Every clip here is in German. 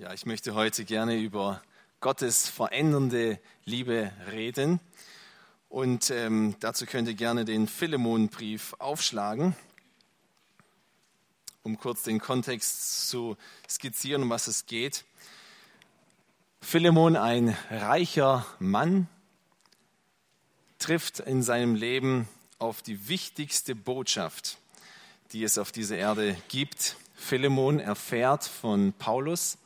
Ja, ich möchte heute gerne über Gottes verändernde Liebe reden. Und ähm, dazu könnt ihr gerne den Philemonbrief aufschlagen, um kurz den Kontext zu skizzieren, um was es geht. Philemon, ein reicher Mann, trifft in seinem Leben auf die wichtigste Botschaft, die es auf dieser Erde gibt. Philemon erfährt von Paulus,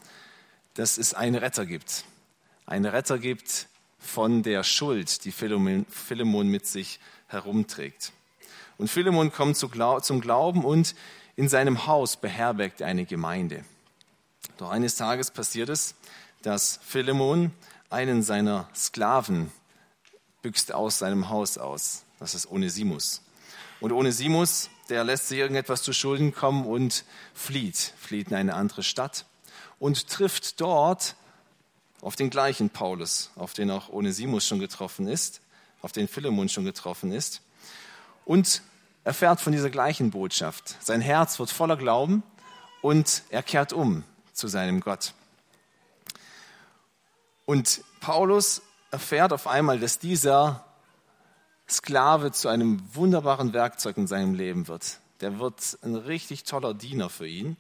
dass es einen Retter gibt. Einen Retter gibt von der Schuld, die Philemon mit sich herumträgt. Und Philemon kommt zum Glauben und in seinem Haus beherbergt er eine Gemeinde. Doch eines Tages passiert es, dass Philemon einen seiner Sklaven büxt aus seinem Haus aus. Das ist Onesimus. Und Onesimus, der lässt sich irgendetwas zu Schulden kommen und flieht, flieht in eine andere Stadt und trifft dort auf den gleichen Paulus, auf den auch Onesimus schon getroffen ist, auf den Philemon schon getroffen ist und erfährt von dieser gleichen Botschaft. Sein Herz wird voller Glauben und er kehrt um zu seinem Gott. Und Paulus erfährt auf einmal, dass dieser Sklave zu einem wunderbaren Werkzeug in seinem Leben wird. Der wird ein richtig toller Diener für ihn.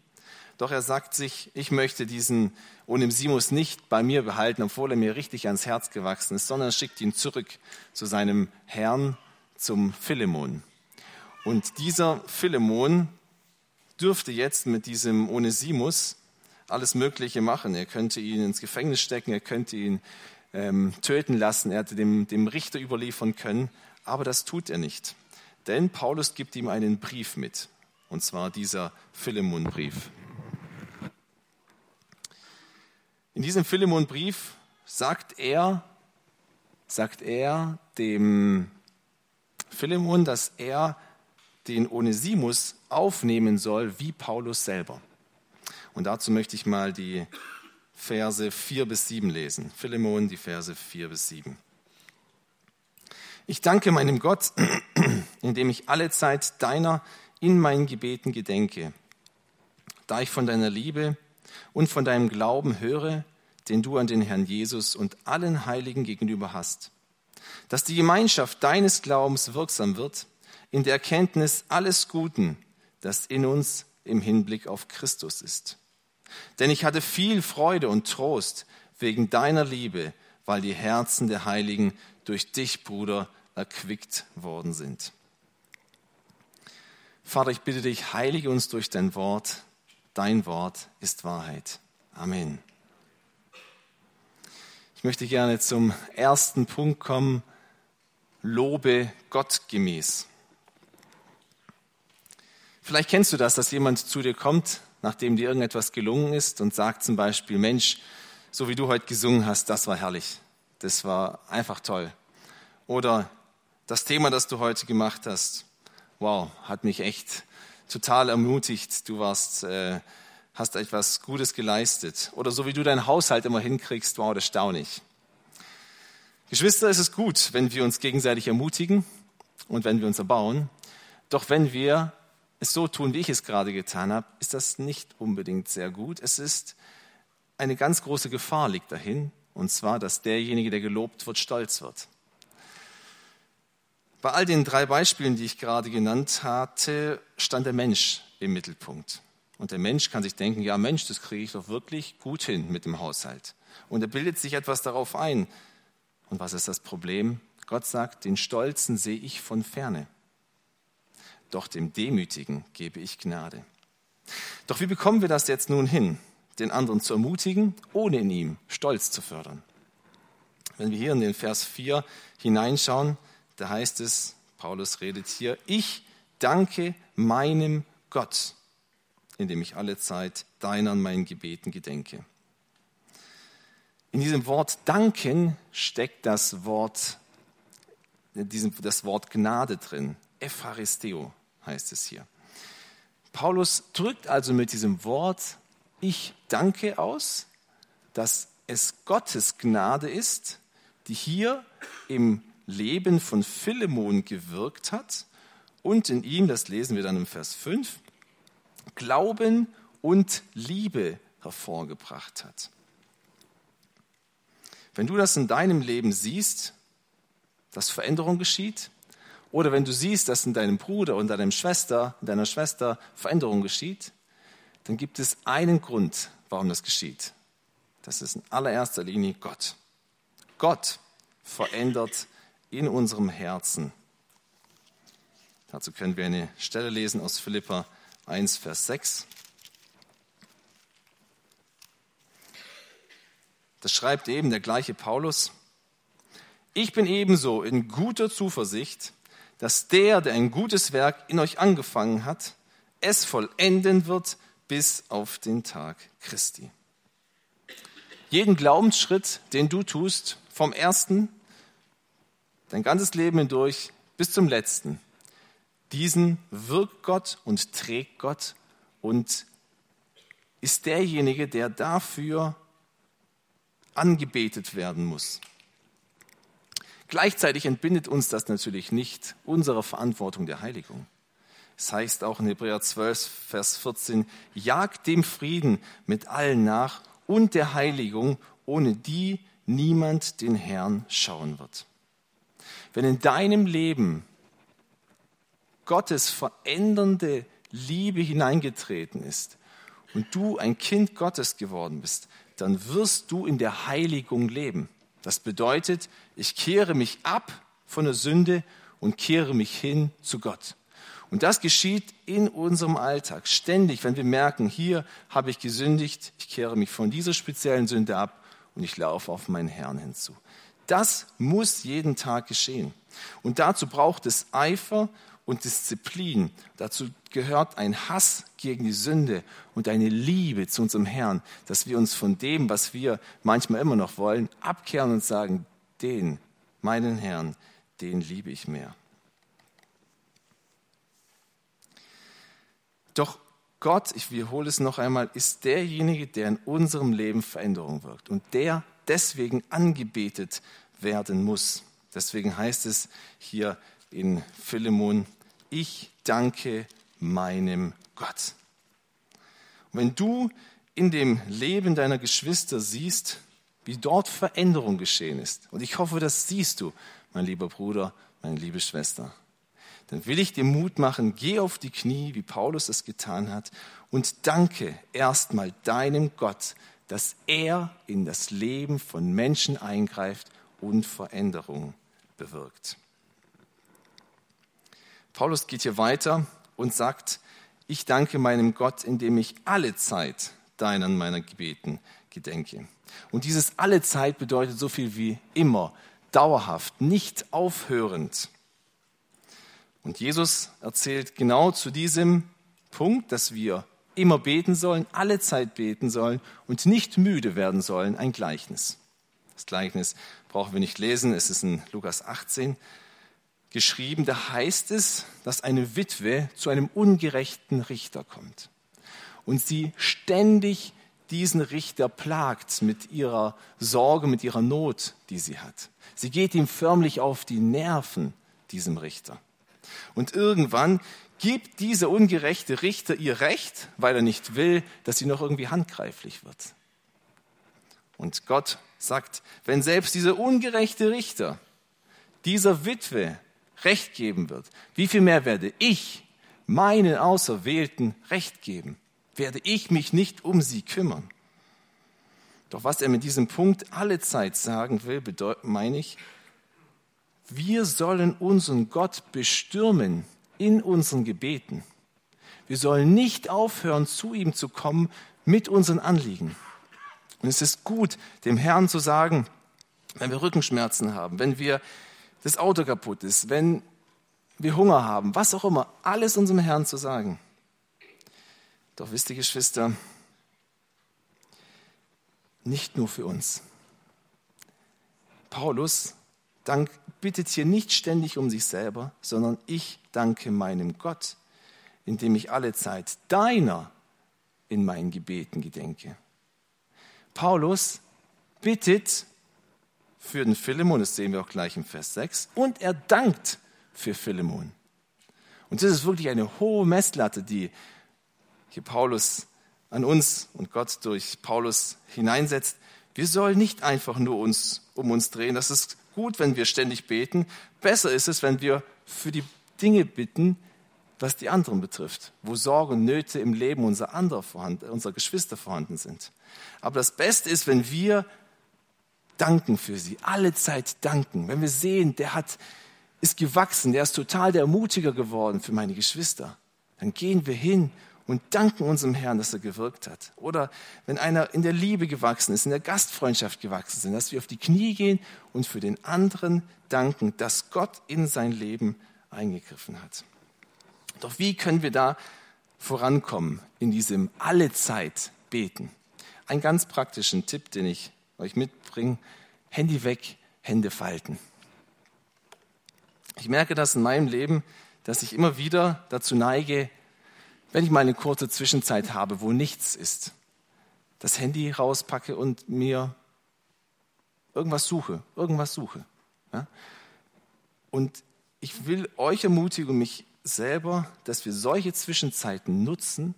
Doch er sagt sich, ich möchte diesen Onesimus nicht bei mir behalten, obwohl er mir richtig ans Herz gewachsen ist, sondern schickt ihn zurück zu seinem Herrn, zum Philemon. Und dieser Philemon dürfte jetzt mit diesem Onesimus alles Mögliche machen. Er könnte ihn ins Gefängnis stecken, er könnte ihn ähm, töten lassen, er hätte dem, dem Richter überliefern können, aber das tut er nicht. Denn Paulus gibt ihm einen Brief mit, und zwar dieser Philemon-Brief. In diesem Philemon-Brief sagt er, sagt er dem Philemon, dass er den Onesimus aufnehmen soll, wie Paulus selber. Und dazu möchte ich mal die Verse 4 bis 7 lesen. Philemon, die Verse 4 bis 7. Ich danke meinem Gott, indem ich alle Zeit deiner in meinen Gebeten gedenke, da ich von deiner Liebe und von deinem Glauben höre, den du an den Herrn Jesus und allen Heiligen gegenüber hast, dass die Gemeinschaft deines Glaubens wirksam wird in der Erkenntnis alles Guten, das in uns im Hinblick auf Christus ist. Denn ich hatte viel Freude und Trost wegen deiner Liebe, weil die Herzen der Heiligen durch dich, Bruder, erquickt worden sind. Vater, ich bitte dich, heilige uns durch dein Wort. Dein Wort ist Wahrheit. Amen. Ich möchte gerne zum ersten Punkt kommen. Lobe Gott gemäß. Vielleicht kennst du das, dass jemand zu dir kommt, nachdem dir irgendetwas gelungen ist und sagt zum Beispiel, Mensch, so wie du heute gesungen hast, das war herrlich. Das war einfach toll. Oder das Thema, das du heute gemacht hast, wow, hat mich echt total ermutigt. Du warst, äh, hast etwas Gutes geleistet. Oder so wie du deinen Haushalt immer hinkriegst, wow, das staune ich. Geschwister, es ist gut, wenn wir uns gegenseitig ermutigen und wenn wir uns erbauen. Doch wenn wir es so tun, wie ich es gerade getan habe, ist das nicht unbedingt sehr gut. Es ist eine ganz große Gefahr liegt dahin, und zwar, dass derjenige, der gelobt wird, stolz wird. Bei all den drei Beispielen, die ich gerade genannt hatte, stand der Mensch im Mittelpunkt. Und der Mensch kann sich denken, ja Mensch, das kriege ich doch wirklich gut hin mit dem Haushalt. Und er bildet sich etwas darauf ein. Und was ist das Problem? Gott sagt, den Stolzen sehe ich von ferne doch dem Demütigen gebe ich Gnade. Doch wie bekommen wir das jetzt nun hin, den anderen zu ermutigen, ohne in ihm Stolz zu fördern? Wenn wir hier in den Vers 4 hineinschauen, da heißt es, Paulus redet hier, ich danke meinem Gott, indem ich alle Zeit deiner an meinen Gebeten gedenke. In diesem Wort danken steckt das Wort, das Wort Gnade drin, Epharisteo heißt es hier. Paulus drückt also mit diesem Wort Ich danke aus, dass es Gottes Gnade ist, die hier im Leben von Philemon gewirkt hat und in ihm, das lesen wir dann im Vers 5, Glauben und Liebe hervorgebracht hat. Wenn du das in deinem Leben siehst, dass Veränderung geschieht, oder wenn du siehst, dass in deinem Bruder und deiner Schwester, in deiner Schwester Veränderung geschieht, dann gibt es einen Grund, warum das geschieht. Das ist in allererster Linie Gott. Gott verändert in unserem Herzen. Dazu können wir eine Stelle lesen aus Philippa 1, Vers 6. Das schreibt eben der gleiche Paulus. Ich bin ebenso in guter Zuversicht, dass der, der ein gutes Werk in euch angefangen hat, es vollenden wird bis auf den Tag Christi. Jeden Glaubensschritt, den du tust, vom ersten, dein ganzes Leben hindurch bis zum letzten, diesen wirkt Gott und trägt Gott und ist derjenige, der dafür angebetet werden muss. Gleichzeitig entbindet uns das natürlich nicht unserer Verantwortung der Heiligung. Es heißt auch in Hebräer 12, Vers 14, jagt dem Frieden mit allen nach und der Heiligung, ohne die niemand den Herrn schauen wird. Wenn in deinem Leben Gottes verändernde Liebe hineingetreten ist und du ein Kind Gottes geworden bist, dann wirst du in der Heiligung leben. Das bedeutet, ich kehre mich ab von der Sünde und kehre mich hin zu Gott. Und das geschieht in unserem Alltag ständig, wenn wir merken, hier habe ich gesündigt, ich kehre mich von dieser speziellen Sünde ab und ich laufe auf meinen Herrn hinzu. Das muss jeden Tag geschehen. Und dazu braucht es Eifer und Disziplin. Dazu gehört ein Hass gegen die Sünde und eine Liebe zu unserem Herrn, dass wir uns von dem, was wir manchmal immer noch wollen, abkehren und sagen, den, meinen Herrn, den liebe ich mehr. Doch Gott, ich wiederhole es noch einmal, ist derjenige, der in unserem Leben Veränderung wirkt und der deswegen angebetet werden muss. Deswegen heißt es hier in Philemon, ich danke meinem Gott. Und wenn du in dem Leben deiner Geschwister siehst, wie dort Veränderung geschehen ist, und ich hoffe, das siehst du, mein lieber Bruder, meine liebe Schwester, dann will ich dir Mut machen, geh auf die Knie, wie Paulus es getan hat, und danke erstmal deinem Gott, dass er in das Leben von Menschen eingreift und Veränderung bewirkt. Paulus geht hier weiter und sagt, ich danke meinem Gott, indem ich alle Zeit deinen meiner Gebeten gedenke. Und dieses alle Zeit bedeutet so viel wie immer, dauerhaft, nicht aufhörend. Und Jesus erzählt genau zu diesem Punkt, dass wir immer beten sollen, alle Zeit beten sollen und nicht müde werden sollen, ein Gleichnis. Das Gleichnis brauchen wir nicht lesen, es ist in Lukas 18 geschrieben, da heißt es, dass eine Witwe zu einem ungerechten Richter kommt und sie ständig diesen Richter plagt mit ihrer Sorge, mit ihrer Not, die sie hat. Sie geht ihm förmlich auf die Nerven, diesem Richter. Und irgendwann gibt dieser ungerechte Richter ihr Recht, weil er nicht will, dass sie noch irgendwie handgreiflich wird. Und Gott sagt, wenn selbst dieser ungerechte Richter dieser Witwe Recht geben wird, wie viel mehr werde ich meinen Auserwählten Recht geben? Werde ich mich nicht um sie kümmern? Doch was er mit diesem Punkt alle Zeit sagen will, bedeutet, meine ich, wir sollen unseren Gott bestürmen in unseren Gebeten. Wir sollen nicht aufhören, zu ihm zu kommen mit unseren Anliegen. Und es ist gut, dem Herrn zu sagen, wenn wir Rückenschmerzen haben, wenn wir das Auto kaputt ist, wenn wir Hunger haben, was auch immer, alles unserem Herrn zu sagen. Doch wisst ihr, Geschwister, nicht nur für uns. Paulus dank, bittet hier nicht ständig um sich selber, sondern ich danke meinem Gott, indem ich alle Zeit deiner in meinen Gebeten gedenke. Paulus bittet für den Philemon, das sehen wir auch gleich im Vers 6, und er dankt für Philemon. Und das ist wirklich eine hohe Messlatte, die hier Paulus an uns und Gott durch Paulus hineinsetzt. Wir sollen nicht einfach nur uns um uns drehen. Das ist gut, wenn wir ständig beten. Besser ist es, wenn wir für die Dinge bitten, was die anderen betrifft, wo Sorgen Nöte im Leben unserer, anderer vorhanden, unserer Geschwister vorhanden sind. Aber das Beste ist, wenn wir danken für sie, alle Zeit danken. Wenn wir sehen, der hat, ist gewachsen, der ist total der Ermutiger geworden für meine Geschwister, dann gehen wir hin und danken unserem Herrn, dass er gewirkt hat. Oder wenn einer in der Liebe gewachsen ist, in der Gastfreundschaft gewachsen sind, dass wir auf die Knie gehen und für den anderen danken, dass Gott in sein Leben eingegriffen hat. Doch wie können wir da vorankommen in diesem Allezeit beten? Einen ganz praktischen Tipp, den ich euch mitbringe. Handy weg, Hände falten. Ich merke das in meinem Leben, dass ich immer wieder dazu neige, wenn ich mal eine kurze Zwischenzeit habe, wo nichts ist, das Handy rauspacke und mir irgendwas suche, irgendwas suche. Und ich will euch ermutigen, mich selber, dass wir solche Zwischenzeiten nutzen,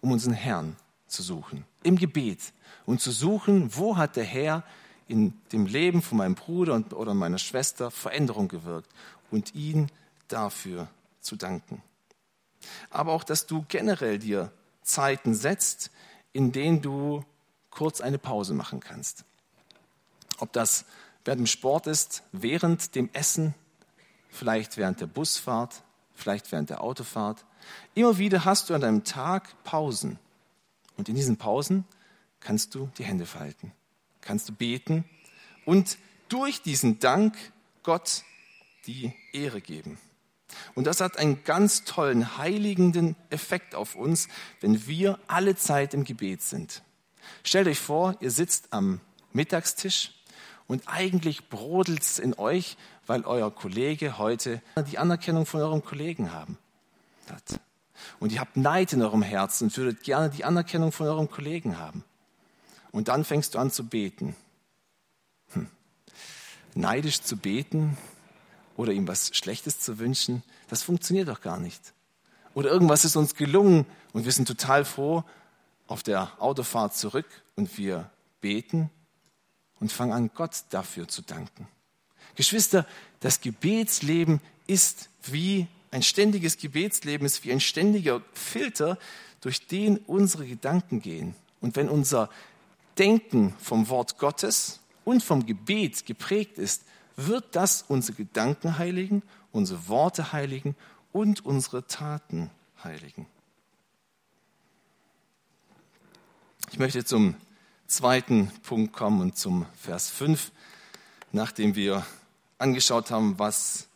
um unseren Herrn zu suchen, im Gebet. Und zu suchen, wo hat der Herr in dem Leben von meinem Bruder oder meiner Schwester Veränderung gewirkt und ihn dafür zu danken. Aber auch, dass du generell dir Zeiten setzt, in denen du kurz eine Pause machen kannst. Ob das während dem Sport ist, während dem Essen, vielleicht während der Busfahrt, vielleicht während der Autofahrt. Immer wieder hast du an deinem Tag Pausen. Und in diesen Pausen kannst du die Hände falten, kannst du beten und durch diesen Dank Gott die Ehre geben. Und das hat einen ganz tollen, heiligenden Effekt auf uns, wenn wir alle Zeit im Gebet sind. Stellt euch vor, ihr sitzt am Mittagstisch und eigentlich brodelt es in euch, weil euer Kollege heute die Anerkennung von eurem Kollegen haben hat. Und ihr habt Neid in eurem Herzen und würdet gerne die Anerkennung von eurem Kollegen haben. Und dann fängst du an zu beten. Hm. Neidisch zu beten, oder ihm was Schlechtes zu wünschen, das funktioniert doch gar nicht. Oder irgendwas ist uns gelungen und wir sind total froh auf der Autofahrt zurück und wir beten und fangen an, Gott dafür zu danken. Geschwister, das Gebetsleben ist wie ein ständiges Gebetsleben, ist wie ein ständiger Filter, durch den unsere Gedanken gehen. Und wenn unser Denken vom Wort Gottes und vom Gebet geprägt ist, wird das unsere Gedanken heiligen, unsere Worte heiligen und unsere Taten heiligen. Ich möchte zum zweiten Punkt kommen und zum Vers 5, nachdem wir angeschaut haben, was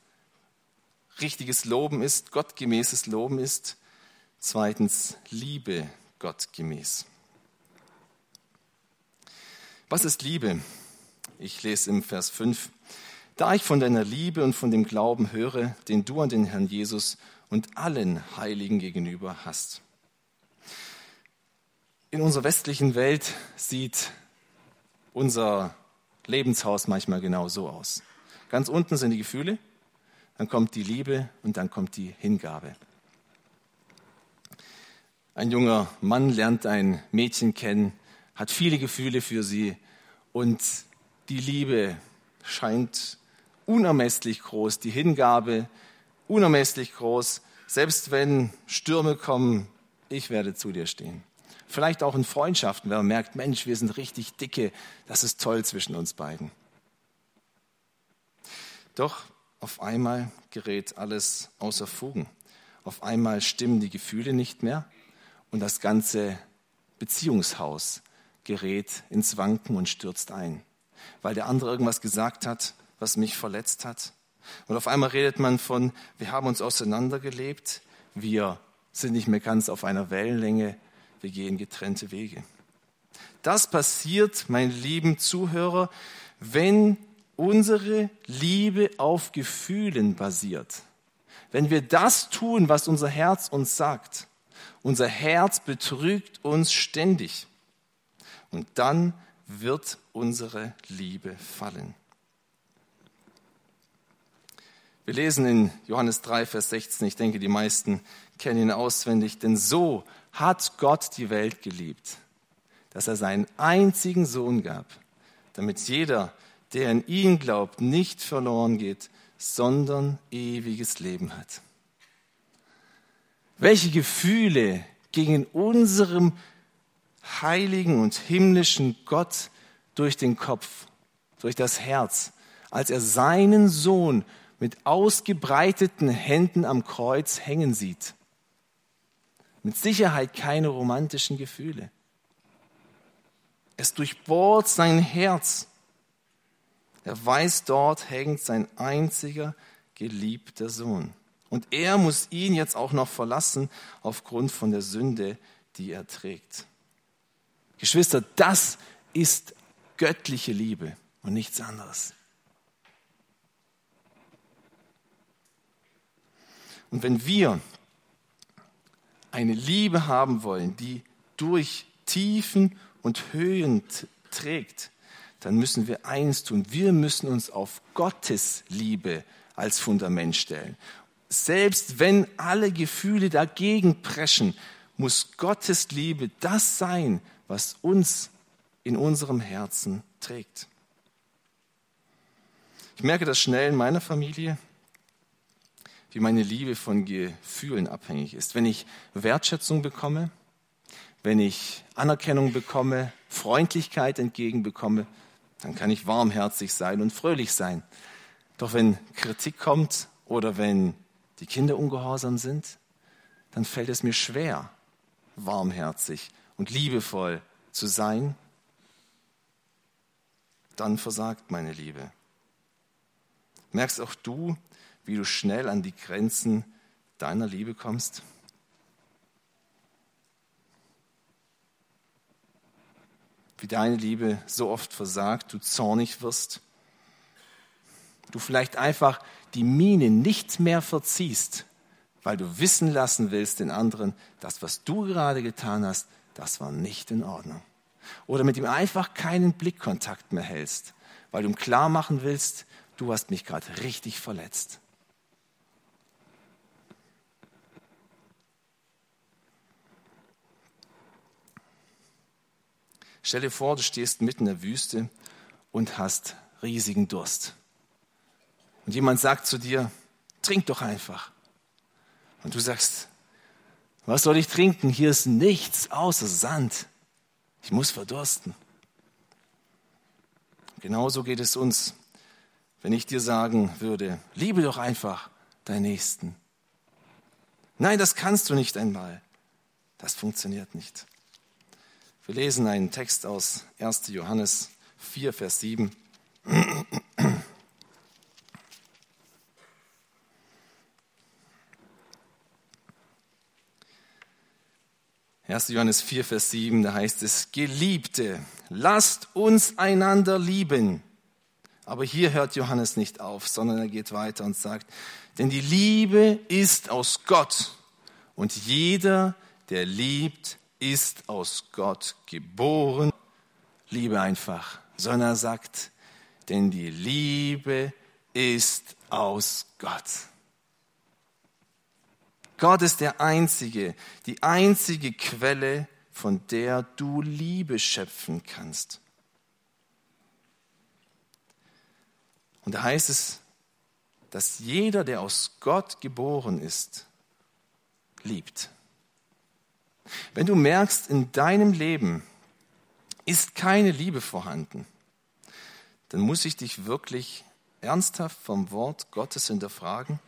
richtiges Loben ist, gottgemäßes Loben ist. Zweitens, Liebe gottgemäß. Was ist Liebe? Ich lese im Vers 5. Da ich von deiner Liebe und von dem Glauben höre, den du an den Herrn Jesus und allen Heiligen gegenüber hast. In unserer westlichen Welt sieht unser Lebenshaus manchmal genau so aus. Ganz unten sind die Gefühle, dann kommt die Liebe und dann kommt die Hingabe. Ein junger Mann lernt ein Mädchen kennen, hat viele Gefühle für sie und die Liebe scheint unermesslich groß, die Hingabe unermesslich groß. Selbst wenn Stürme kommen, ich werde zu dir stehen. Vielleicht auch in Freundschaften, wenn man merkt, Mensch, wir sind richtig dicke, das ist toll zwischen uns beiden. Doch auf einmal gerät alles außer Fugen. Auf einmal stimmen die Gefühle nicht mehr und das ganze Beziehungshaus gerät ins Wanken und stürzt ein, weil der andere irgendwas gesagt hat, was mich verletzt hat. Und auf einmal redet man von, wir haben uns auseinandergelebt, wir sind nicht mehr ganz auf einer Wellenlänge, wir gehen getrennte Wege. Das passiert, meine lieben Zuhörer, wenn unsere Liebe auf Gefühlen basiert. Wenn wir das tun, was unser Herz uns sagt. Unser Herz betrügt uns ständig. Und dann wird unsere Liebe fallen. Wir lesen in Johannes 3, Vers 16, ich denke, die meisten kennen ihn auswendig, denn so hat Gott die Welt geliebt, dass er seinen einzigen Sohn gab, damit jeder, der in ihn glaubt, nicht verloren geht, sondern ewiges Leben hat. Welche Gefühle gingen unserem heiligen und himmlischen Gott durch den Kopf, durch das Herz, als er seinen Sohn mit ausgebreiteten Händen am Kreuz hängen sieht. Mit Sicherheit keine romantischen Gefühle. Es durchbohrt sein Herz. Er weiß, dort hängt sein einziger geliebter Sohn. Und er muss ihn jetzt auch noch verlassen aufgrund von der Sünde, die er trägt. Geschwister, das ist göttliche Liebe und nichts anderes. Und wenn wir eine Liebe haben wollen, die durch Tiefen und Höhen trägt, dann müssen wir eins tun. Wir müssen uns auf Gottes Liebe als Fundament stellen. Selbst wenn alle Gefühle dagegen preschen, muss Gottes Liebe das sein, was uns in unserem Herzen trägt. Ich merke das schnell in meiner Familie, wie meine Liebe von Gefühlen abhängig ist. Wenn ich Wertschätzung bekomme, wenn ich Anerkennung bekomme, Freundlichkeit entgegenbekomme, dann kann ich warmherzig sein und fröhlich sein. Doch wenn Kritik kommt oder wenn die Kinder ungehorsam sind, dann fällt es mir schwer, warmherzig und liebevoll zu sein. Dann versagt meine Liebe. Merkst auch du, wie du schnell an die Grenzen deiner Liebe kommst? Wie deine Liebe so oft versagt, du zornig wirst, du vielleicht einfach die Miene nicht mehr verziehst, weil du wissen lassen willst den anderen, das, was du gerade getan hast, das war nicht in Ordnung. Oder mit ihm einfach keinen Blickkontakt mehr hältst, weil du ihm klar machen willst, du hast mich gerade richtig verletzt. Stell dir vor, du stehst mitten in der Wüste und hast riesigen Durst. Und jemand sagt zu dir, trink doch einfach. Und du sagst, was soll ich trinken? Hier ist nichts außer Sand. Ich muss verdursten. Genauso geht es uns, wenn ich dir sagen würde, liebe doch einfach deinen Nächsten. Nein, das kannst du nicht einmal. Das funktioniert nicht. Wir lesen einen Text aus 1. Johannes 4, Vers 7. 1. Johannes 4, Vers 7, da heißt es, Geliebte, lasst uns einander lieben. Aber hier hört Johannes nicht auf, sondern er geht weiter und sagt, denn die Liebe ist aus Gott und jeder, der liebt, ist aus Gott geboren. Liebe einfach, sondern er sagt, denn die Liebe ist aus Gott. Gott ist der Einzige, die einzige Quelle, von der du Liebe schöpfen kannst. Und da heißt es, dass jeder, der aus Gott geboren ist, liebt. Wenn du merkst, in deinem Leben ist keine Liebe vorhanden, dann muss ich dich wirklich ernsthaft vom Wort Gottes hinterfragen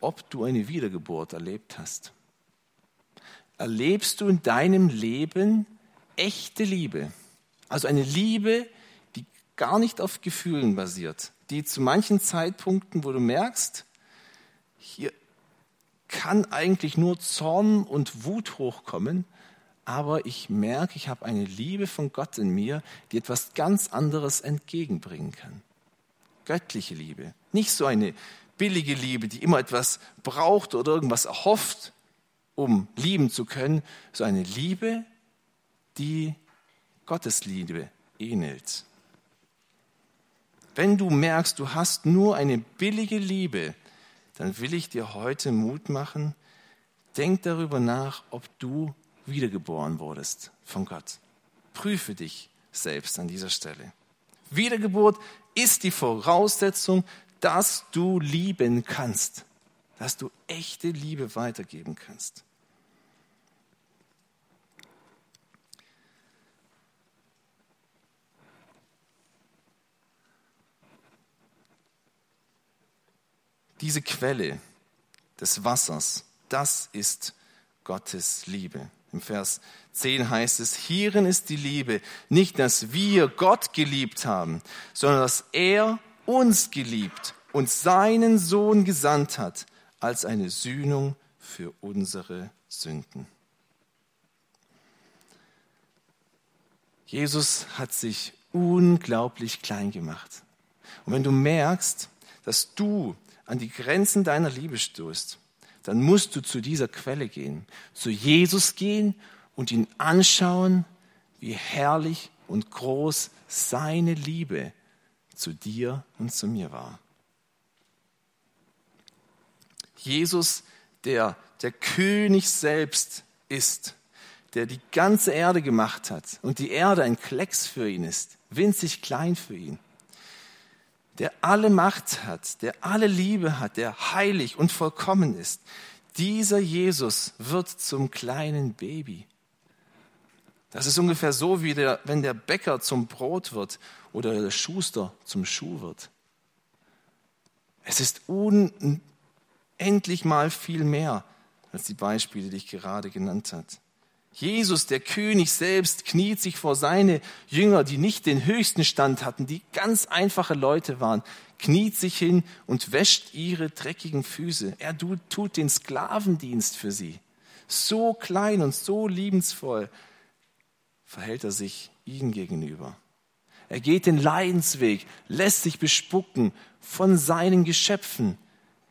ob du eine Wiedergeburt erlebt hast. Erlebst du in deinem Leben echte Liebe? Also eine Liebe, die gar nicht auf Gefühlen basiert, die zu manchen Zeitpunkten, wo du merkst, hier kann eigentlich nur Zorn und Wut hochkommen, aber ich merke, ich habe eine Liebe von Gott in mir, die etwas ganz anderes entgegenbringen kann. Göttliche Liebe. Nicht so eine billige Liebe, die immer etwas braucht oder irgendwas erhofft, um lieben zu können, so eine Liebe, die Gottes Liebe ähnelt. Wenn du merkst, du hast nur eine billige Liebe, dann will ich dir heute Mut machen, denk darüber nach, ob du wiedergeboren wurdest von Gott. Prüfe dich selbst an dieser Stelle. Wiedergeburt ist die Voraussetzung, dass du lieben kannst, dass du echte Liebe weitergeben kannst. Diese Quelle des Wassers, das ist Gottes Liebe. Im Vers 10 heißt es, hierin ist die Liebe, nicht dass wir Gott geliebt haben, sondern dass er uns geliebt und seinen Sohn gesandt hat als eine Sühnung für unsere Sünden. Jesus hat sich unglaublich klein gemacht. Und wenn du merkst, dass du an die Grenzen deiner Liebe stößt, dann musst du zu dieser Quelle gehen, zu Jesus gehen und ihn anschauen, wie herrlich und groß seine Liebe zu dir und zu mir war. Jesus, der der König selbst ist, der die ganze Erde gemacht hat und die Erde ein Klecks für ihn ist, winzig klein für ihn der alle Macht hat, der alle Liebe hat, der heilig und vollkommen ist. Dieser Jesus wird zum kleinen Baby. Das ist ungefähr so, wie der, wenn der Bäcker zum Brot wird oder der Schuster zum Schuh wird. Es ist unendlich mal viel mehr als die Beispiele, die ich gerade genannt habe. Jesus, der König selbst, kniet sich vor seine Jünger, die nicht den höchsten Stand hatten, die ganz einfache Leute waren, kniet sich hin und wäscht ihre dreckigen Füße. Er tut den Sklavendienst für sie. So klein und so liebensvoll verhält er sich ihnen gegenüber. Er geht den Leidensweg, lässt sich bespucken von seinen Geschöpfen.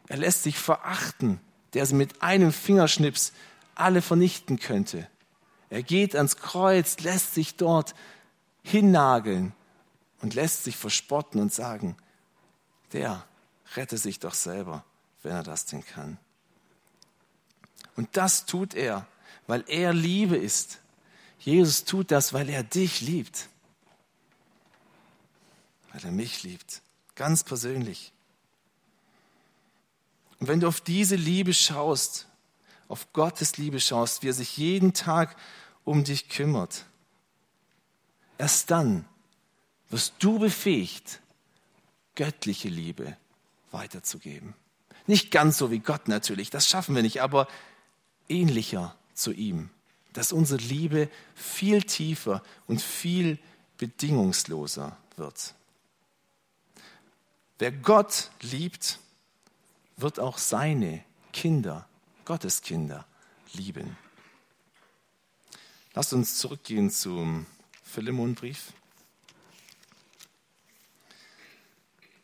Er lässt sich verachten, der sie mit einem Fingerschnips alle vernichten könnte. Er geht ans Kreuz, lässt sich dort hinnageln und lässt sich verspotten und sagen, der rette sich doch selber, wenn er das denn kann. Und das tut er, weil er Liebe ist. Jesus tut das, weil er dich liebt. Weil er mich liebt. Ganz persönlich. Und wenn du auf diese Liebe schaust, auf Gottes Liebe schaust, wie er sich jeden Tag um dich kümmert, erst dann wirst du befähigt, göttliche Liebe weiterzugeben. Nicht ganz so wie Gott natürlich, das schaffen wir nicht, aber ähnlicher zu ihm, dass unsere Liebe viel tiefer und viel bedingungsloser wird. Wer Gott liebt, wird auch seine Kinder Gottes Kinder lieben. Lasst uns zurückgehen zum Philemonbrief.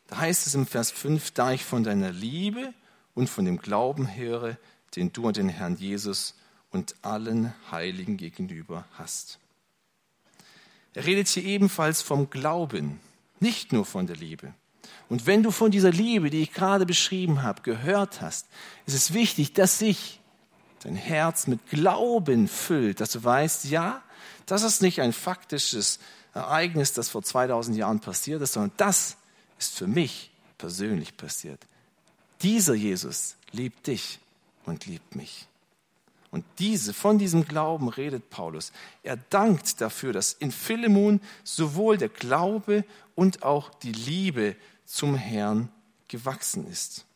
Da heißt es im Vers 5, da ich von deiner Liebe und von dem Glauben höre, den du an den Herrn Jesus und allen Heiligen gegenüber hast. Er redet hier ebenfalls vom Glauben, nicht nur von der Liebe. Und wenn du von dieser Liebe, die ich gerade beschrieben habe, gehört hast, ist es wichtig, dass sich dein Herz mit Glauben füllt, dass du weißt, ja, das ist nicht ein faktisches Ereignis, das vor 2000 Jahren passiert ist, sondern das ist für mich persönlich passiert. Dieser Jesus liebt dich und liebt mich. Und diese, von diesem Glauben redet Paulus. Er dankt dafür, dass in Philemon sowohl der Glaube und auch die Liebe zum Herrn gewachsen ist.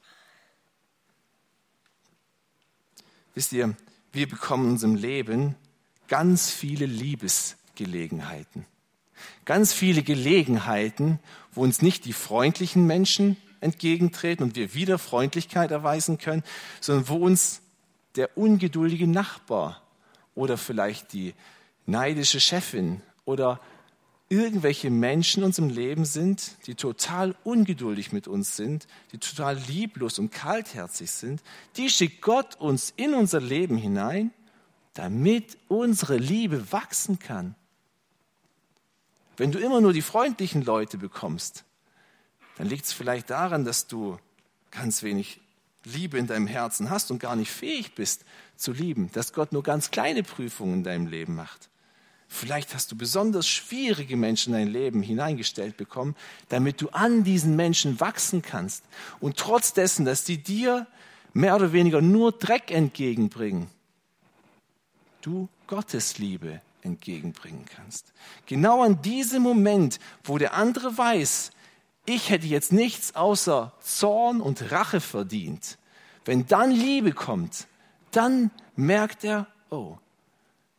Wisst ihr, wir bekommen in unserem Leben ganz viele Liebesgelegenheiten. Ganz viele Gelegenheiten, wo uns nicht die freundlichen Menschen entgegentreten und wir wieder Freundlichkeit erweisen können, sondern wo uns der ungeduldige Nachbar oder vielleicht die neidische Chefin oder irgendwelche Menschen in unserem Leben sind, die total ungeduldig mit uns sind, die total lieblos und kaltherzig sind, die schickt Gott uns in unser Leben hinein, damit unsere Liebe wachsen kann. Wenn du immer nur die freundlichen Leute bekommst, dann liegt es vielleicht daran, dass du ganz wenig Liebe in deinem Herzen hast und gar nicht fähig bist zu lieben, dass Gott nur ganz kleine Prüfungen in deinem Leben macht. Vielleicht hast du besonders schwierige Menschen in dein Leben hineingestellt bekommen, damit du an diesen Menschen wachsen kannst. Und trotz dessen, dass die dir mehr oder weniger nur Dreck entgegenbringen, du Gottes Liebe entgegenbringen kannst. Genau an diesem Moment, wo der andere weiß, ich hätte jetzt nichts außer Zorn und Rache verdient. Wenn dann Liebe kommt, dann merkt er, oh,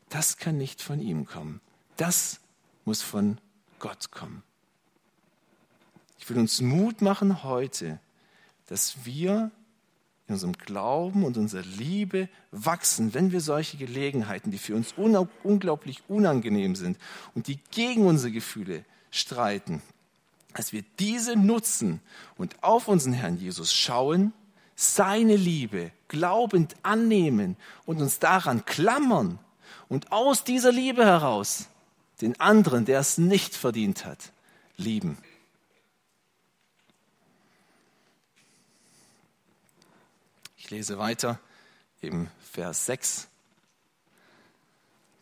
das kann nicht von ihm kommen. Das muss von Gott kommen. Ich will uns Mut machen heute, dass wir in unserem Glauben und unserer Liebe wachsen, wenn wir solche Gelegenheiten, die für uns unglaublich unangenehm sind und die gegen unsere Gefühle streiten, dass wir diese nutzen und auf unseren Herrn Jesus schauen, seine Liebe glaubend annehmen und uns daran klammern und aus dieser Liebe heraus den anderen, der es nicht verdient hat, lieben. Ich lese weiter im Vers 6.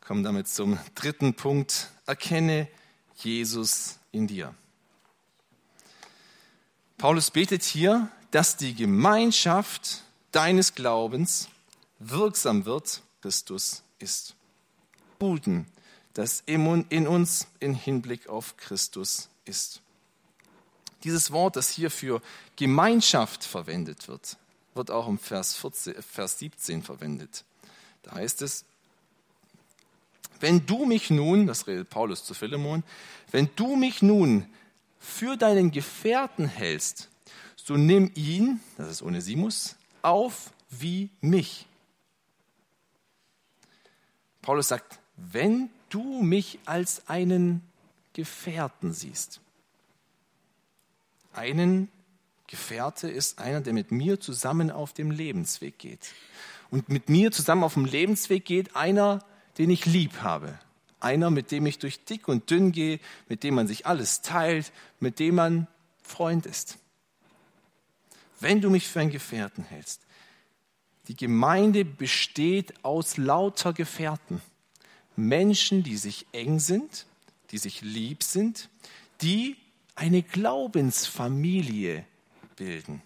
Komme damit zum dritten Punkt. Erkenne Jesus in dir. Paulus betet hier, dass die Gemeinschaft deines Glaubens wirksam wird, Christus ist. Guten, das in uns in Hinblick auf Christus ist. Dieses Wort, das hier für Gemeinschaft verwendet wird, wird auch im Vers, 14, Vers 17 verwendet. Da heißt es, wenn du mich nun, das redet Paulus zu Philemon, wenn du mich nun für deinen Gefährten hältst, so nimm ihn, das ist Onesimus, auf wie mich. Paulus sagt, wenn du mich als einen Gefährten siehst. Einen Gefährte ist einer, der mit mir zusammen auf dem Lebensweg geht. Und mit mir zusammen auf dem Lebensweg geht einer, den ich lieb habe. Einer, mit dem ich durch dick und dünn gehe, mit dem man sich alles teilt, mit dem man Freund ist. Wenn du mich für einen Gefährten hältst. Die Gemeinde besteht aus lauter Gefährten. Menschen, die sich eng sind, die sich lieb sind, die eine Glaubensfamilie bilden.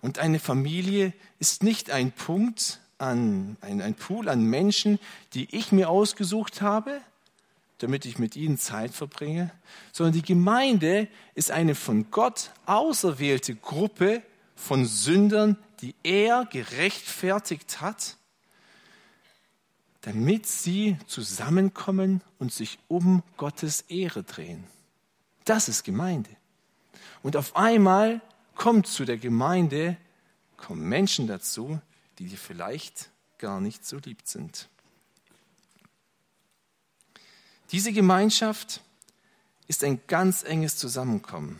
Und eine Familie ist nicht ein Punkt, an, ein, ein Pool an Menschen, die ich mir ausgesucht habe, damit ich mit ihnen Zeit verbringe, sondern die Gemeinde ist eine von Gott auserwählte Gruppe von Sündern, die er gerechtfertigt hat, damit sie zusammenkommen und sich um Gottes Ehre drehen. Das ist Gemeinde. Und auf einmal kommt zu der Gemeinde, kommen Menschen dazu, die dir vielleicht gar nicht so lieb sind. Diese Gemeinschaft ist ein ganz enges Zusammenkommen.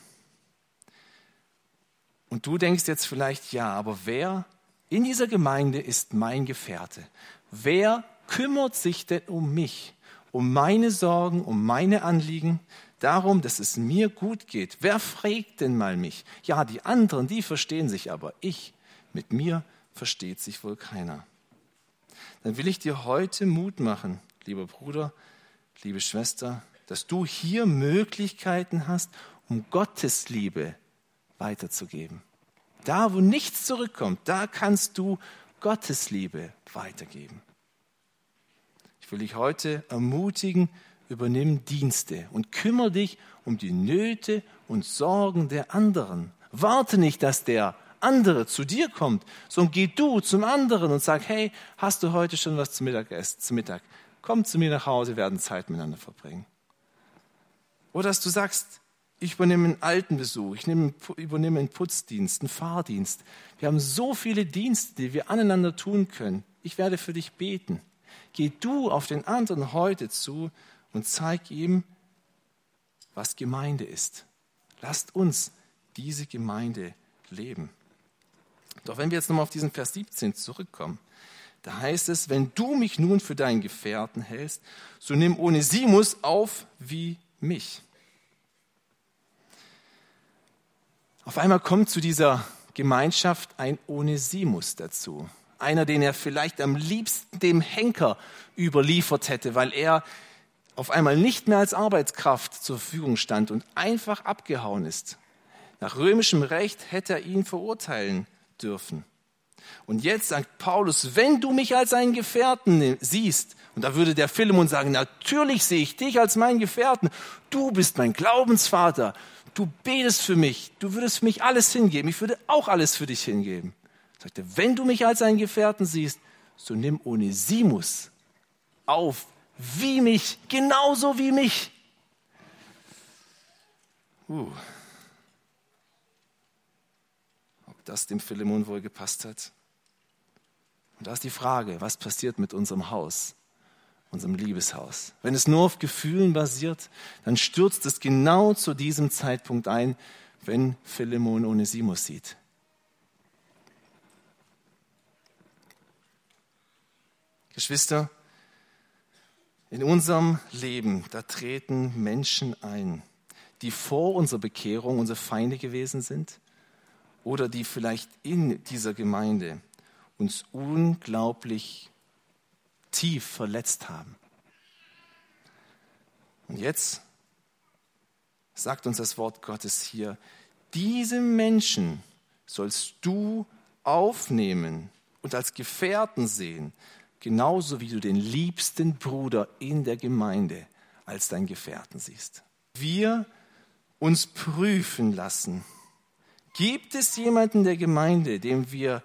Und du denkst jetzt vielleicht, ja, aber wer in dieser Gemeinde ist mein Gefährte? Wer kümmert sich denn um mich, um meine Sorgen, um meine Anliegen, darum, dass es mir gut geht? Wer fragt denn mal mich? Ja, die anderen, die verstehen sich, aber ich, mit mir versteht sich wohl keiner. Dann will ich dir heute Mut machen, lieber Bruder, liebe Schwester, dass du hier Möglichkeiten hast, um Gottes Liebe weiterzugeben. Da, wo nichts zurückkommt, da kannst du Gottes Liebe weitergeben. Ich will dich heute ermutigen, übernimm Dienste und kümmere dich um die Nöte und Sorgen der anderen. Warte nicht, dass der andere zu dir kommt, sondern geh du zum anderen und sag, hey, hast du heute schon was zum Mittag gegessen, zum Mittag? Komm zu mir nach Hause, wir werden Zeit miteinander verbringen. Oder dass du sagst, ich übernehme einen Altenbesuch, ich nehme, übernehme einen Putzdienst, einen Fahrdienst. Wir haben so viele Dienste, die wir aneinander tun können. Ich werde für dich beten. Geh du auf den anderen heute zu und zeig ihm, was Gemeinde ist. Lasst uns diese Gemeinde leben. Doch wenn wir jetzt nochmal auf diesen Vers 17 zurückkommen, da heißt es, wenn du mich nun für deinen Gefährten hältst, so nimm Onesimus auf wie mich. Auf einmal kommt zu dieser Gemeinschaft ein Onesimus dazu. Einer, den er vielleicht am liebsten dem Henker überliefert hätte, weil er auf einmal nicht mehr als Arbeitskraft zur Verfügung stand und einfach abgehauen ist. Nach römischem Recht hätte er ihn verurteilen dürfen. Und jetzt sagt Paulus, wenn du mich als einen Gefährten siehst, und da würde der Philemon sagen, natürlich sehe ich dich als meinen Gefährten, du bist mein Glaubensvater, du betest für mich, du würdest für mich alles hingeben, ich würde auch alles für dich hingeben. Sagt er, wenn du mich als einen Gefährten siehst, so nimm Onesimus auf wie mich, genauso wie mich. Uh. Ob das dem Philemon wohl gepasst hat? Und da ist die Frage, was passiert mit unserem Haus, unserem Liebeshaus? Wenn es nur auf Gefühlen basiert, dann stürzt es genau zu diesem Zeitpunkt ein, wenn Philemon Onesimus sieht. Geschwister, in unserem Leben, da treten Menschen ein, die vor unserer Bekehrung unsere Feinde gewesen sind oder die vielleicht in dieser Gemeinde uns unglaublich tief verletzt haben. Und jetzt sagt uns das Wort Gottes hier, diese Menschen sollst du aufnehmen und als Gefährten sehen, genauso wie du den liebsten Bruder in der Gemeinde als dein Gefährten siehst. Wir uns prüfen lassen. Gibt es jemanden der Gemeinde, dem wir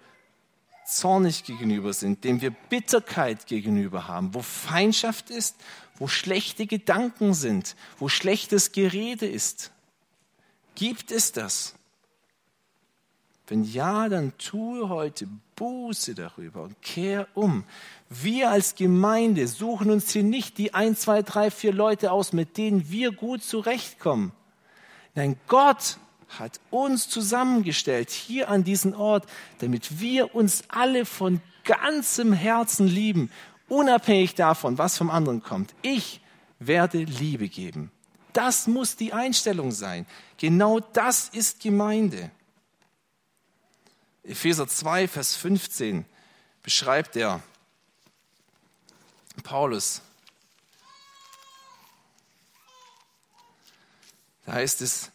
zornig gegenüber sind, dem wir Bitterkeit gegenüber haben, wo Feindschaft ist, wo schlechte Gedanken sind, wo schlechtes Gerede ist? Gibt es das? Wenn ja, dann tue heute Buße darüber und kehr um. Wir als Gemeinde suchen uns hier nicht die ein, zwei, drei, vier Leute aus, mit denen wir gut zurechtkommen. Nein, Gott hat uns zusammengestellt hier an diesen Ort, damit wir uns alle von ganzem Herzen lieben, unabhängig davon, was vom anderen kommt. Ich werde Liebe geben. Das muss die Einstellung sein. Genau das ist Gemeinde. Epheser 2, Vers 15 beschreibt er Paulus. Da heißt es,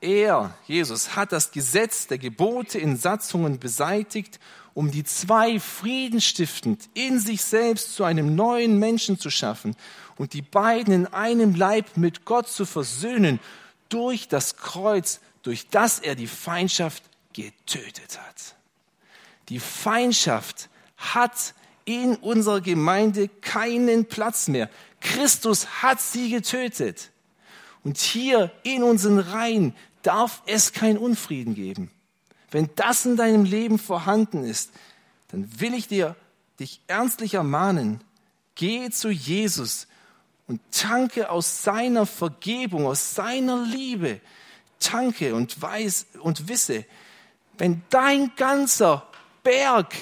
er, Jesus, hat das Gesetz der Gebote in Satzungen beseitigt, um die zwei friedenstiftend in sich selbst zu einem neuen Menschen zu schaffen und die beiden in einem Leib mit Gott zu versöhnen durch das Kreuz, durch das er die Feindschaft getötet hat. Die Feindschaft hat in unserer Gemeinde keinen Platz mehr. Christus hat sie getötet. Und hier in unseren Reihen darf es keinen Unfrieden geben. Wenn das in deinem Leben vorhanden ist, dann will ich dir dich ernstlich ermahnen, gehe zu Jesus und tanke aus seiner Vergebung, aus seiner Liebe, tanke und weiß und wisse, wenn dein ganzer Berg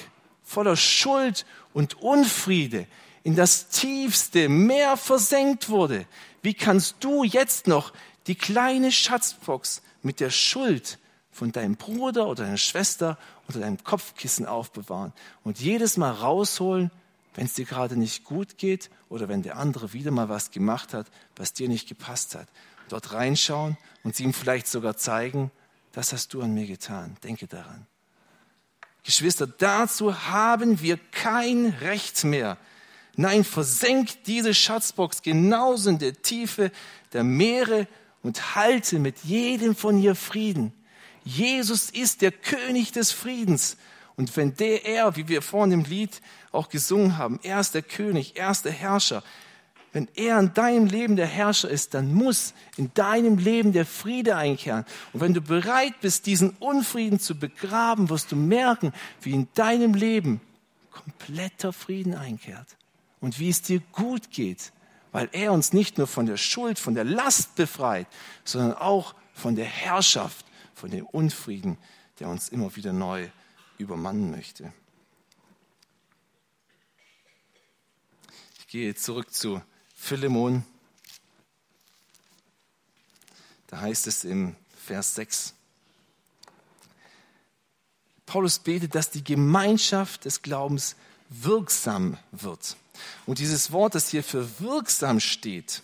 voller Schuld und Unfriede in das tiefste Meer versenkt wurde, wie kannst du jetzt noch die kleine Schatzbox mit der Schuld von deinem Bruder oder deiner Schwester unter deinem Kopfkissen aufbewahren und jedes Mal rausholen, wenn es dir gerade nicht gut geht oder wenn der andere wieder mal was gemacht hat, was dir nicht gepasst hat. Dort reinschauen und sie ihm vielleicht sogar zeigen, das hast du an mir getan. Denke daran. Geschwister, dazu haben wir kein Recht mehr. Nein, versenkt diese Schatzbox genauso in der Tiefe der Meere und halte mit jedem von ihr Frieden. Jesus ist der König des Friedens. Und wenn der er, wie wir vorhin im Lied auch gesungen haben, er ist der König, er ist der Herrscher, wenn er in deinem Leben der Herrscher ist, dann muss in deinem Leben der Friede einkehren. Und wenn du bereit bist, diesen Unfrieden zu begraben, wirst du merken, wie in deinem Leben kompletter Frieden einkehrt und wie es dir gut geht, weil er uns nicht nur von der Schuld, von der Last befreit, sondern auch von der Herrschaft, von dem Unfrieden, der uns immer wieder neu übermannen möchte. Ich gehe zurück zu Philemon. Da heißt es im Vers 6, Paulus betet, dass die Gemeinschaft des Glaubens wirksam wird. Und dieses Wort, das hier für wirksam steht,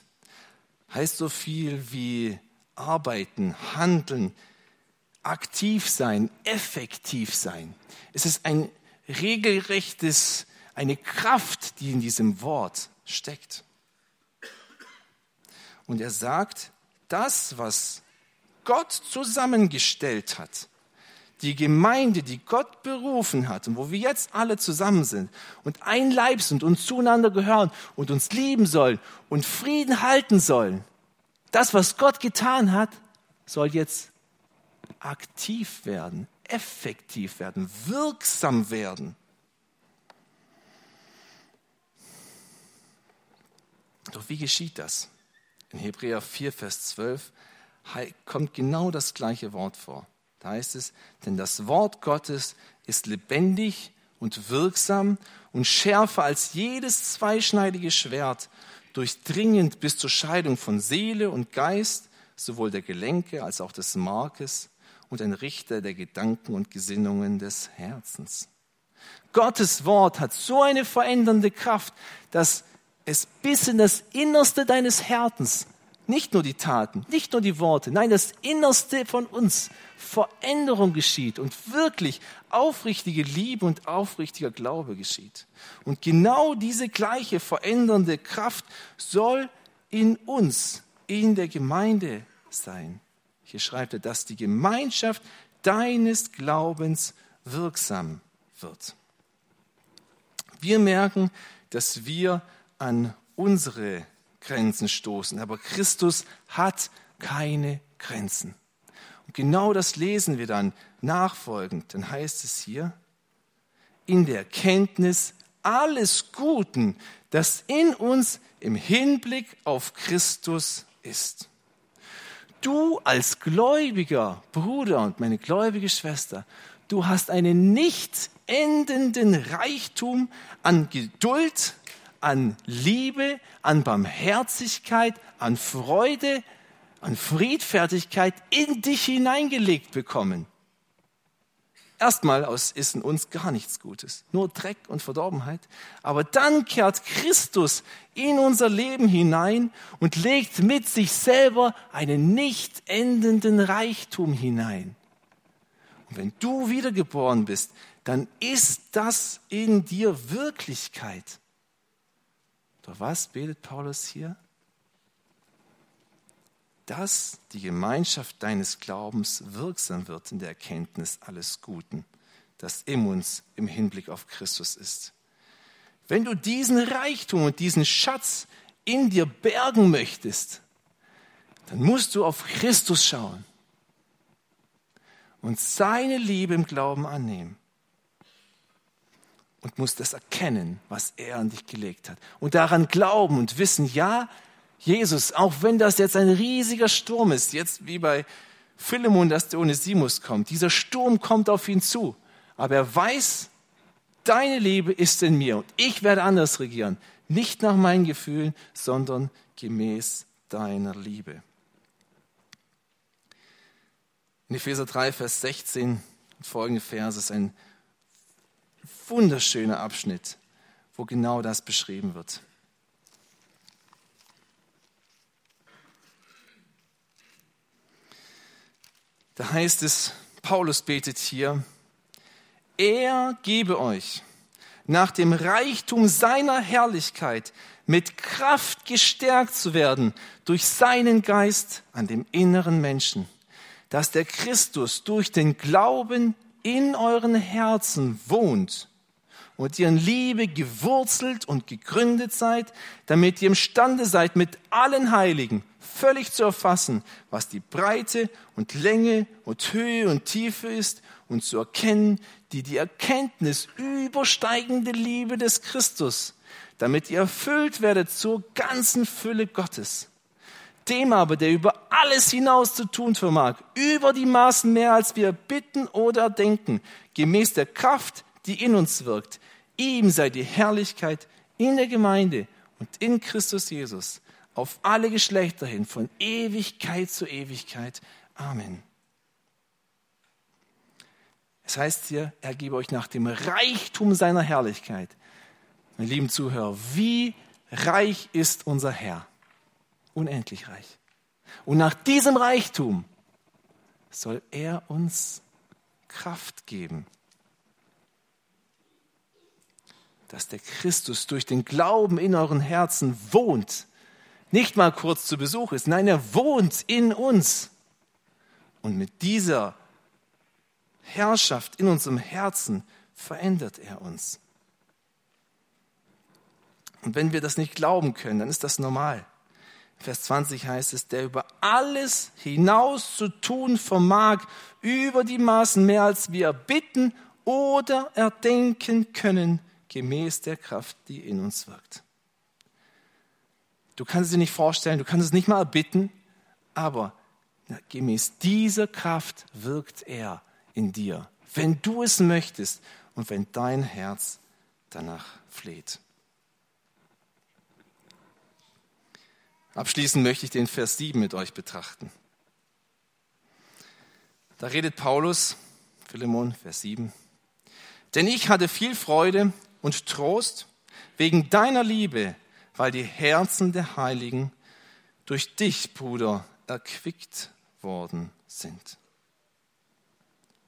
heißt so viel wie arbeiten, handeln, aktiv sein, effektiv sein. Es ist ein regelrechtes, eine Kraft, die in diesem Wort steckt. Und er sagt, das, was Gott zusammengestellt hat, die Gemeinde, die Gott berufen hat und wo wir jetzt alle zusammen sind und ein Leib sind und zueinander gehören und uns lieben sollen und Frieden halten sollen, das, was Gott getan hat, soll jetzt aktiv werden, effektiv werden, wirksam werden. Doch wie geschieht das? In Hebräer 4, Vers 12 kommt genau das gleiche Wort vor. Da heißt es, denn das Wort Gottes ist lebendig und wirksam und schärfer als jedes zweischneidige Schwert, durchdringend bis zur Scheidung von Seele und Geist, sowohl der Gelenke als auch des Markes und ein Richter der Gedanken und Gesinnungen des Herzens. Gottes Wort hat so eine verändernde Kraft, dass es bis in das Innerste deines Herzens, nicht nur die Taten, nicht nur die Worte, nein, das Innerste von uns Veränderung geschieht und wirklich aufrichtige Liebe und aufrichtiger Glaube geschieht. Und genau diese gleiche verändernde Kraft soll in uns, in der Gemeinde sein. Hier schreibt er, dass die Gemeinschaft deines Glaubens wirksam wird. Wir merken, dass wir an unsere Grenzen stoßen, aber Christus hat keine Grenzen. Und genau das lesen wir dann nachfolgend. Dann heißt es hier, in der Kenntnis alles Guten, das in uns im Hinblick auf Christus ist. Du als gläubiger Bruder und meine gläubige Schwester, du hast einen nicht endenden Reichtum an Geduld, an Liebe, an Barmherzigkeit, an Freude, an Friedfertigkeit in dich hineingelegt bekommen. Erstmal aus ist in uns gar nichts Gutes, nur Dreck und Verdorbenheit. Aber dann kehrt Christus in unser Leben hinein und legt mit sich selber einen nicht endenden Reichtum hinein. Und wenn du wiedergeboren bist, dann ist das in dir Wirklichkeit. Doch was betet Paulus hier? dass die Gemeinschaft deines Glaubens wirksam wird in der Erkenntnis alles Guten, das in uns im Hinblick auf Christus ist. Wenn du diesen Reichtum und diesen Schatz in dir bergen möchtest, dann musst du auf Christus schauen und seine Liebe im Glauben annehmen und musst das erkennen, was er an dich gelegt hat und daran glauben und wissen, ja, Jesus, auch wenn das jetzt ein riesiger Sturm ist, jetzt wie bei Philemon, dass der Onesimus kommt, dieser Sturm kommt auf ihn zu, aber er weiß, deine Liebe ist in mir und ich werde anders regieren, nicht nach meinen Gefühlen, sondern gemäß deiner Liebe. In Epheser 3, Vers 16 folgende Verse ist ein wunderschöner Abschnitt, wo genau das beschrieben wird. Da heißt es, Paulus betet hier, er gebe euch nach dem Reichtum seiner Herrlichkeit mit Kraft gestärkt zu werden durch seinen Geist an dem inneren Menschen, dass der Christus durch den Glauben in euren Herzen wohnt und ihr in Liebe gewurzelt und gegründet seid, damit ihr imstande seid, mit allen Heiligen völlig zu erfassen, was die Breite und Länge und Höhe und Tiefe ist und zu erkennen, die die Erkenntnis übersteigende Liebe des Christus, damit ihr erfüllt werdet zur ganzen Fülle Gottes. Dem aber, der über alles hinaus zu tun vermag, über die Maßen mehr als wir bitten oder denken, gemäß der Kraft, die in uns wirkt, ihm sei die Herrlichkeit in der Gemeinde und in Christus Jesus auf alle Geschlechter hin, von Ewigkeit zu Ewigkeit. Amen. Es heißt hier, er gebe euch nach dem Reichtum seiner Herrlichkeit. Meine lieben Zuhörer, wie reich ist unser Herr? Unendlich reich. Und nach diesem Reichtum soll er uns Kraft geben, dass der Christus durch den Glauben in euren Herzen wohnt. Nicht mal kurz zu Besuch ist, nein, er wohnt in uns. Und mit dieser Herrschaft in unserem Herzen verändert er uns. Und wenn wir das nicht glauben können, dann ist das normal. Vers 20 heißt es, der über alles hinaus zu tun vermag, über die Maßen mehr als wir bitten oder erdenken können, gemäß der Kraft, die in uns wirkt. Du kannst es dir nicht vorstellen, du kannst es nicht mal erbitten, aber gemäß dieser Kraft wirkt er in dir, wenn du es möchtest und wenn dein Herz danach fleht. Abschließend möchte ich den Vers 7 mit euch betrachten. Da redet Paulus, Philemon, Vers 7. Denn ich hatte viel Freude und Trost wegen deiner Liebe, weil die Herzen der Heiligen durch dich, Bruder, erquickt worden sind.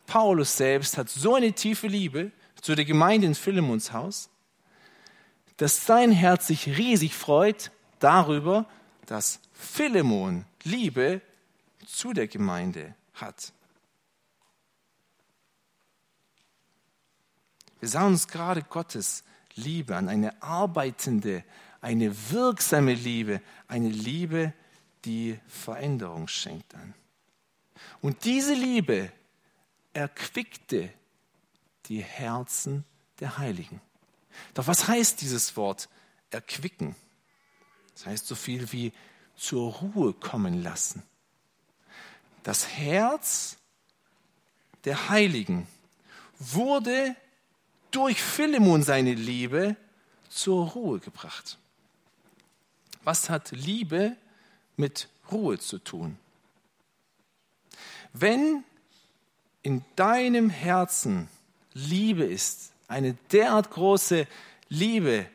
Paulus selbst hat so eine tiefe Liebe zu der Gemeinde in Philemons Haus, dass sein Herz sich riesig freut darüber, dass Philemon Liebe zu der Gemeinde hat. Wir sahen uns gerade Gottes Liebe an, eine arbeitende, eine wirksame Liebe, eine Liebe, die Veränderung schenkt an. Und diese Liebe erquickte die Herzen der Heiligen. Doch was heißt dieses Wort erquicken? Das heißt so viel wie zur Ruhe kommen lassen. Das Herz der Heiligen wurde durch Philemon seine Liebe zur Ruhe gebracht. Was hat Liebe mit Ruhe zu tun? Wenn in deinem Herzen Liebe ist, eine derart große Liebe,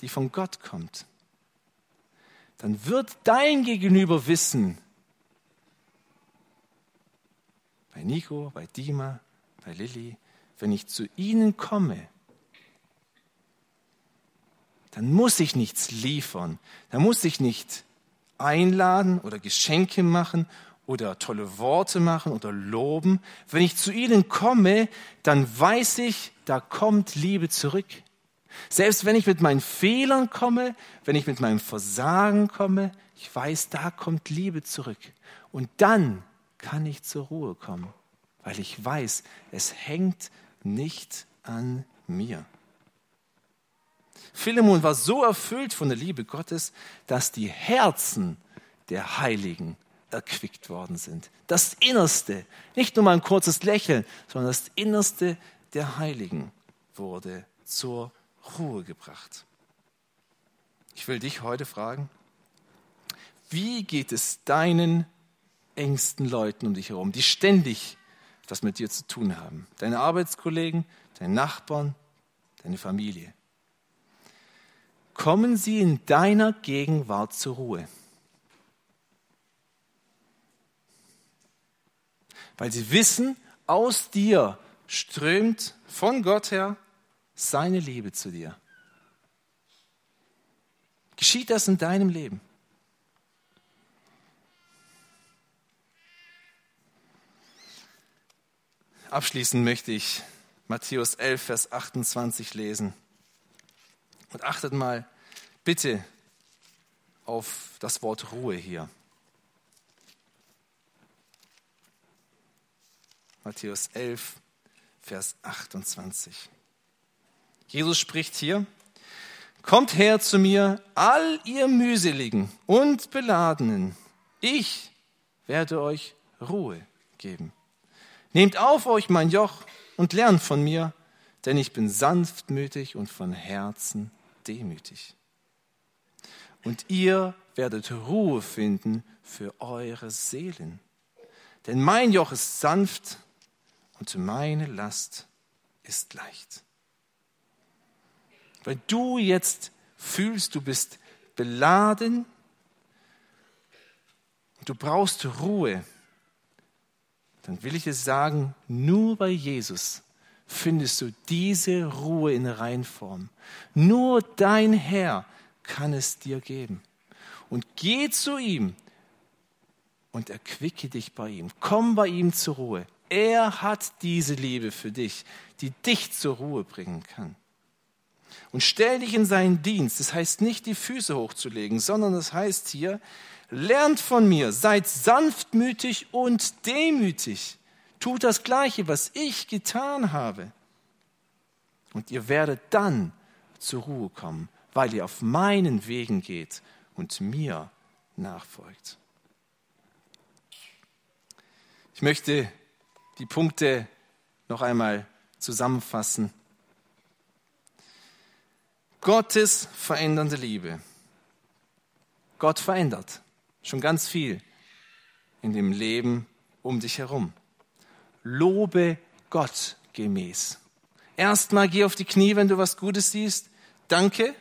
die von Gott kommt, dann wird dein Gegenüber wissen, bei Nico, bei Dima, bei Lilly, wenn ich zu ihnen komme, dann muss ich nichts liefern, dann muss ich nicht einladen oder Geschenke machen oder tolle Worte machen oder loben. Wenn ich zu ihnen komme, dann weiß ich, da kommt Liebe zurück. Selbst wenn ich mit meinen Fehlern komme, wenn ich mit meinem Versagen komme, ich weiß, da kommt Liebe zurück. Und dann kann ich zur Ruhe kommen, weil ich weiß, es hängt nicht an mir. Philemon war so erfüllt von der Liebe Gottes, dass die Herzen der Heiligen erquickt worden sind. Das Innerste, nicht nur mal ein kurzes Lächeln, sondern das Innerste der Heiligen wurde zur Ruhe gebracht. Ich will dich heute fragen, wie geht es deinen engsten Leuten um dich herum, die ständig etwas mit dir zu tun haben? Deine Arbeitskollegen, deine Nachbarn, deine Familie. Kommen sie in deiner Gegenwart zur Ruhe? Weil sie wissen, aus dir strömt von Gott her seine Liebe zu dir. Geschieht das in deinem Leben? Abschließend möchte ich Matthäus 11, Vers 28 lesen. Und achtet mal bitte auf das Wort Ruhe hier. Matthäus 11, Vers 28. Jesus spricht hier, Kommt her zu mir, all ihr mühseligen und beladenen. Ich werde euch Ruhe geben. Nehmt auf euch mein Joch und lernt von mir, denn ich bin sanftmütig und von Herzen demütig. Und ihr werdet Ruhe finden für eure Seelen. Denn mein Joch ist sanft und meine Last ist leicht. Weil du jetzt fühlst, du bist beladen und du brauchst Ruhe, dann will ich dir sagen, nur bei Jesus findest du diese Ruhe in Reinform. Nur dein Herr kann es dir geben. Und geh zu ihm und erquicke dich bei ihm. Komm bei ihm zur Ruhe. Er hat diese Liebe für dich, die dich zur Ruhe bringen kann. Und stell dich in seinen Dienst. Das heißt nicht, die Füße hochzulegen, sondern das heißt hier, lernt von mir, seid sanftmütig und demütig. Tut das Gleiche, was ich getan habe. Und ihr werdet dann zur Ruhe kommen, weil ihr auf meinen Wegen geht und mir nachfolgt. Ich möchte die Punkte noch einmal zusammenfassen. Gottes verändernde Liebe. Gott verändert schon ganz viel in dem Leben um dich herum. Lobe Gott gemäß. Erstmal geh auf die Knie, wenn du was Gutes siehst. Danke.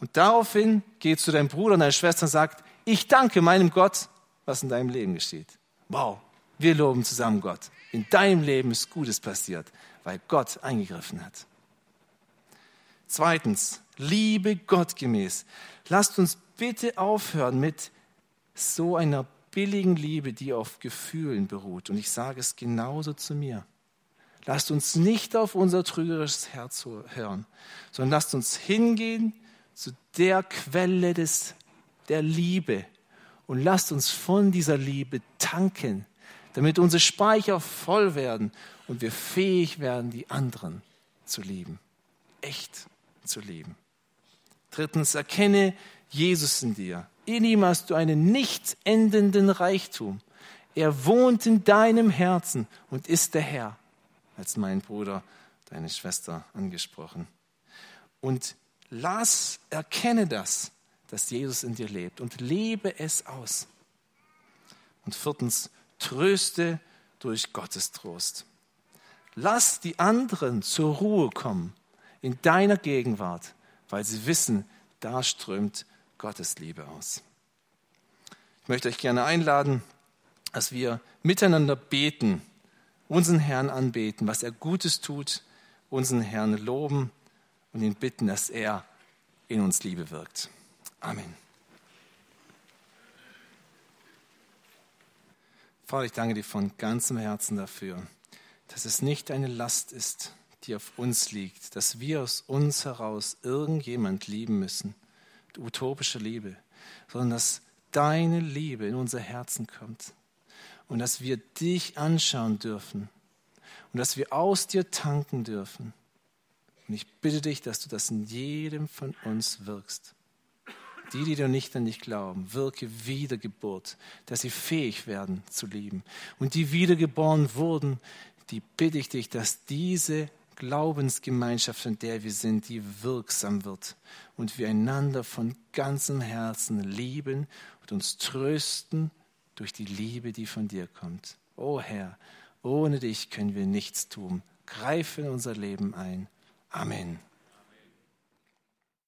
Und daraufhin geh zu deinem Bruder und deiner Schwester und sag, ich danke meinem Gott, was in deinem Leben geschieht. Wow, wir loben zusammen Gott. In deinem Leben ist Gutes passiert, weil Gott eingegriffen hat. Zweitens, liebe Gott gemäß. Lasst uns bitte aufhören mit so einer billigen Liebe, die auf Gefühlen beruht. Und ich sage es genauso zu mir. Lasst uns nicht auf unser trügerisches Herz hören, sondern lasst uns hingehen zu der Quelle des, der Liebe und lasst uns von dieser Liebe tanken, damit unsere Speicher voll werden und wir fähig werden, die anderen zu lieben, echt zu lieben. Drittens, erkenne Jesus in dir. In ihm hast du einen nicht endenden Reichtum. Er wohnt in deinem Herzen und ist der Herr als mein Bruder, deine Schwester angesprochen. Und lass, erkenne das, dass Jesus in dir lebt und lebe es aus. Und viertens, tröste durch Gottes Trost. Lass die anderen zur Ruhe kommen in deiner Gegenwart, weil sie wissen, da strömt Gottes Liebe aus. Ich möchte euch gerne einladen, dass wir miteinander beten unseren Herrn anbeten, was er Gutes tut, unseren Herrn loben und ihn bitten, dass er in uns Liebe wirkt. Amen. Vater, ich danke dir von ganzem Herzen dafür, dass es nicht eine Last ist, die auf uns liegt, dass wir aus uns heraus irgendjemand lieben müssen, utopische Liebe, sondern dass deine Liebe in unser Herzen kommt und dass wir dich anschauen dürfen und dass wir aus dir tanken dürfen. Und ich bitte dich, dass du das in jedem von uns wirkst. Die, die dir nicht an dich glauben, wirke Wiedergeburt, dass sie fähig werden zu lieben. Und die wiedergeboren wurden, die bitte ich dich, dass diese Glaubensgemeinschaft, in der wir sind, die wirksam wird und wir einander von ganzem Herzen lieben und uns trösten durch die Liebe, die von dir kommt. O Herr, ohne dich können wir nichts tun. Greife in unser Leben ein. Amen.